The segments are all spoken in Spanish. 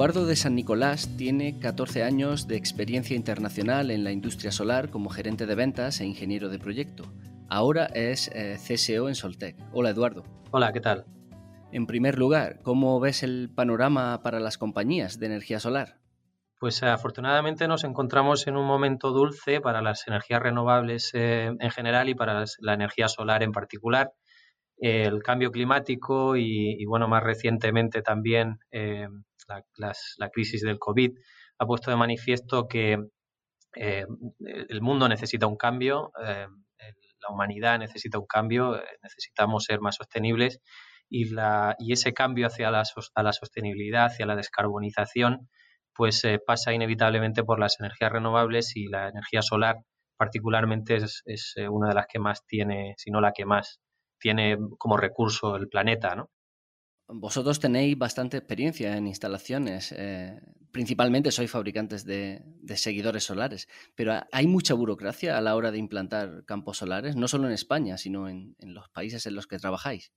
Eduardo de San Nicolás tiene 14 años de experiencia internacional en la industria solar como gerente de ventas e ingeniero de proyecto. Ahora es eh, CSO en Soltec. Hola Eduardo. Hola, ¿qué tal? En primer lugar, ¿cómo ves el panorama para las compañías de energía solar? Pues afortunadamente nos encontramos en un momento dulce para las energías renovables eh, en general y para la energía solar en particular. El cambio climático y, bueno, más recientemente también eh, la, crisis del COVID ha puesto de manifiesto que eh, el mundo necesita un cambio, eh, la humanidad necesita un cambio, necesitamos ser más sostenibles y, la, y ese cambio hacia la, la sostenibilidad, hacia la descarbonización, pues pasa inevitablemente por las energías renovables y la energía solar particularmente es, es una de las que más tiene, si no la que más tiene como recurso el planeta, ¿no? Vosotros tenéis bastante experiencia en instalaciones, eh, principalmente sois fabricantes de, seguidores solares, pero ¿hay mucha burocracia a la hora de implantar campos solares, no solo en España, sino en los países en los que trabajáis?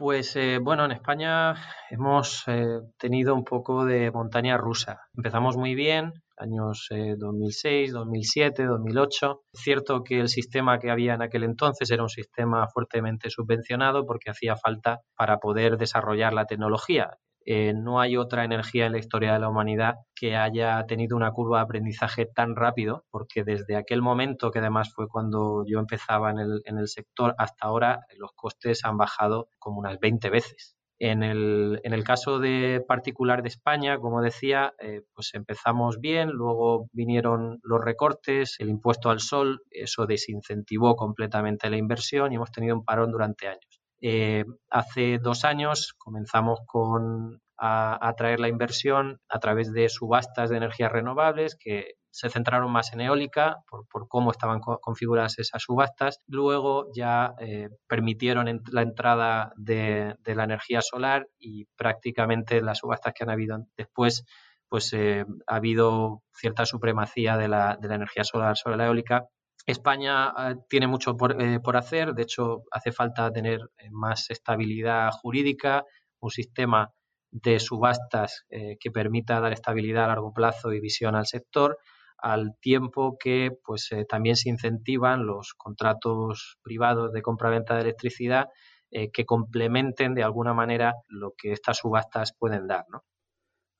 Pues eh, bueno, en España hemos eh, tenido un poco de montaña rusa. Empezamos muy bien, años 2006, 2007, 2008. Es cierto que el sistema que había en aquel entonces era un sistema fuertemente subvencionado porque hacía falta para poder desarrollar la tecnología. Eh, no hay otra energía en la historia de la humanidad que haya tenido una curva de aprendizaje tan rápido, porque desde aquel momento, que además fue cuando yo empezaba en el, en el sector, hasta ahora los costes han bajado como unas 20 veces. En el, caso de particular de España, como decía, eh, pues empezamos bien, luego vinieron los recortes, el impuesto al sol, eso desincentivó completamente la inversión y hemos tenido un parón durante años. Eh, hace dos años comenzamos con a atraer la inversión a través de subastas de energías renovables que se centraron más en eólica por, cómo estaban configuradas esas subastas. Luego ya eh, permitieron la entrada de, la energía solar y prácticamente las subastas que han habido después pues eh, ha habido cierta supremacía de la, de la energía solar sobre la eólica. España eh, tiene mucho eh, por, hacer, de hecho hace falta tener más estabilidad jurídica, un sistema de subastas que permita dar estabilidad a largo plazo y visión al sector, al tiempo que pues también se incentivan los contratos privados de compra-venta de electricidad que complementen de alguna manera lo que estas subastas pueden dar. ¿no?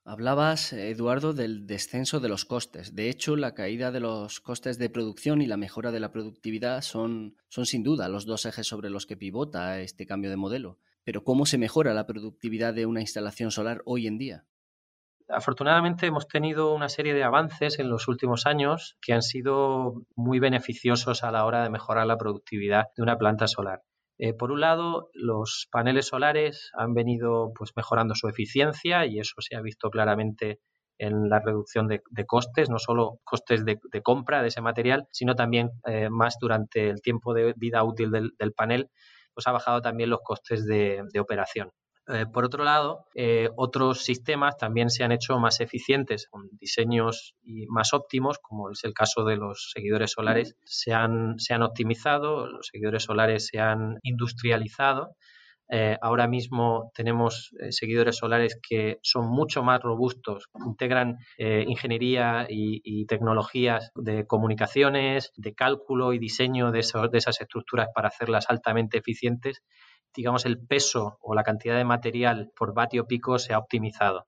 Hablabas, Eduardo, del descenso de los costes. De hecho, la caída de los costes de producción y la mejora de la productividad son, son sin duda los dos ejes sobre los que pivota este cambio de modelo. Pero ¿cómo se mejora la productividad de una instalación solar hoy en día? Afortunadamente hemos tenido una serie de avances en los últimos años que han sido muy beneficiosos a la hora de mejorar la productividad de una planta solar. Eh, por un lado, los paneles solares han venido pues, mejorando su eficiencia y eso se ha visto claramente en la reducción de, costes, no solo costes de, compra de ese material, sino también eh, más durante el tiempo de vida útil del, panel, pues ha bajado también los costes de operación. Eh, por otro lado, eh, otros sistemas también se han hecho más eficientes con diseños más óptimos, como es el caso de los seguidores solares. Se han, se han optimizado, los seguidores solares se han industrializado. Eh, ahora mismo tenemos seguidores solares que son mucho más robustos, integran ingeniería y, tecnologías de comunicaciones, de cálculo y diseño de, de esas estructuras para hacerlas altamente eficientes digamos, el peso o la cantidad de material por vatio pico se ha optimizado.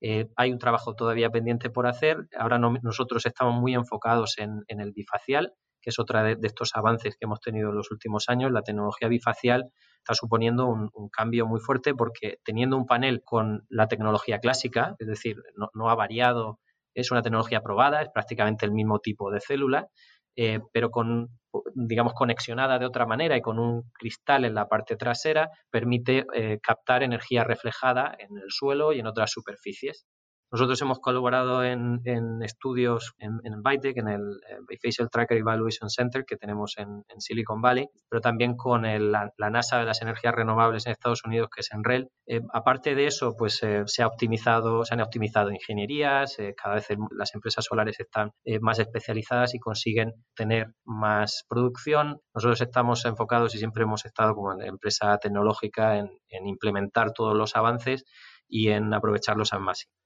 Eh, hay un trabajo todavía pendiente por hacer. Ahora nosotros estamos muy enfocados en, el bifacial, que es otra de, estos avances que hemos tenido en los últimos años. La tecnología bifacial está suponiendo un, cambio muy fuerte porque teniendo un panel con la tecnología clásica, es decir, no ha variado, es una tecnología probada, es prácticamente el mismo tipo de célula, eh, pero con, digamos, conexionada de otra manera y con un cristal en la parte trasera, permite eh, captar energía reflejada en el suelo y en otras superficies. Nosotros hemos colaborado en, estudios en, en en el Bifacial Tracker Evaluation Center que tenemos en, Silicon Valley, pero también con la, NASA de las energías renovables en Estados Unidos, que es ENREL. Eh, aparte de eso, pues eh, se ha optimizado, se han optimizado ingenierías, eh, cada vez las empresas solares están más especializadas y consiguen tener más producción. Nosotros estamos enfocados y siempre hemos estado como empresa tecnológica en implementar todos los avances y en aprovecharlos al máximo.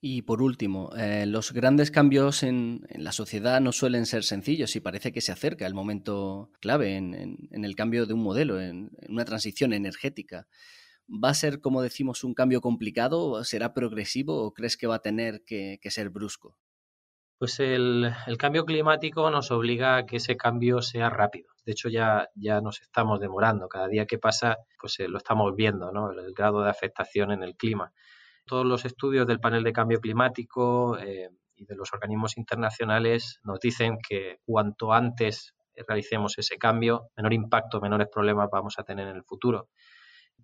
Y por último, eh, los grandes cambios en, la sociedad no suelen ser sencillos y parece que se acerca el momento clave en, el cambio de un modelo, en, una transición energética. ¿Va a ser, como decimos, un cambio complicado? ¿Será progresivo o crees que va a tener que, ser brusco? Pues el, cambio climático nos obliga a que ese cambio sea rápido. De hecho, ya, ya nos estamos demorando. Cada día que pasa, pues eh, lo estamos viendo, ¿no? el grado de afectación en el clima todos los estudios del panel de cambio climático eh, y de los organismos internacionales nos dicen que cuanto antes realicemos ese cambio, menor impacto, menores problemas vamos a tener en el futuro.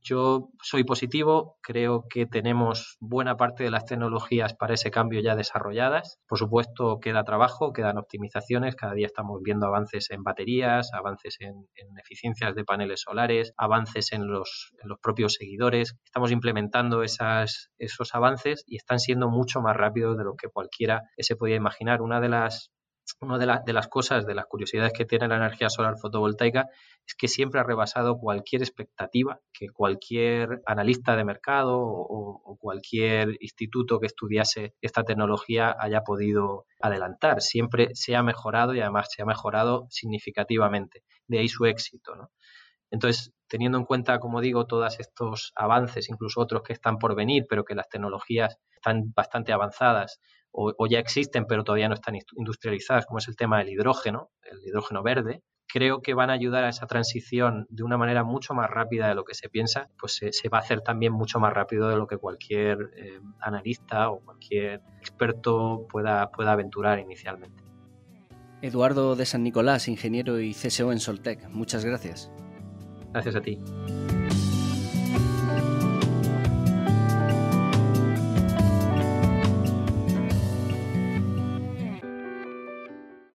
Yo soy positivo, creo que tenemos buena parte de las tecnologías para ese cambio ya desarrolladas. Por supuesto, queda trabajo, quedan optimizaciones. Cada día estamos viendo avances en baterías, avances en, eficiencias de paneles solares, avances en los, en los propios seguidores. Estamos implementando esas, esos avances y están siendo mucho más rápidos de lo que cualquiera se podía imaginar. Una de las una de, de, las cosas, de las curiosidades que tiene la energía solar fotovoltaica es que siempre ha rebasado cualquier expectativa que cualquier analista de mercado o, cualquier instituto que estudiase esta tecnología haya podido adelantar. Siempre se ha mejorado y además se ha mejorado significativamente. De ahí su éxito. ¿no? Entonces, teniendo en cuenta, como digo, todos estos avances, incluso otros que están por venir, pero que las tecnologías están bastante avanzadas o, ya existen pero todavía no están industrializadas, como es el tema del hidrógeno, el hidrógeno verde, creo que van a ayudar a esa transición de una manera mucho más rápida de lo que se piensa, pues se, va a hacer también mucho más rápido de lo que cualquier eh, analista o cualquier experto pueda, pueda aventurar inicialmente. Eduardo de San Nicolás, ingeniero y CSO en Soltec, muchas gracias. Gracias a ti.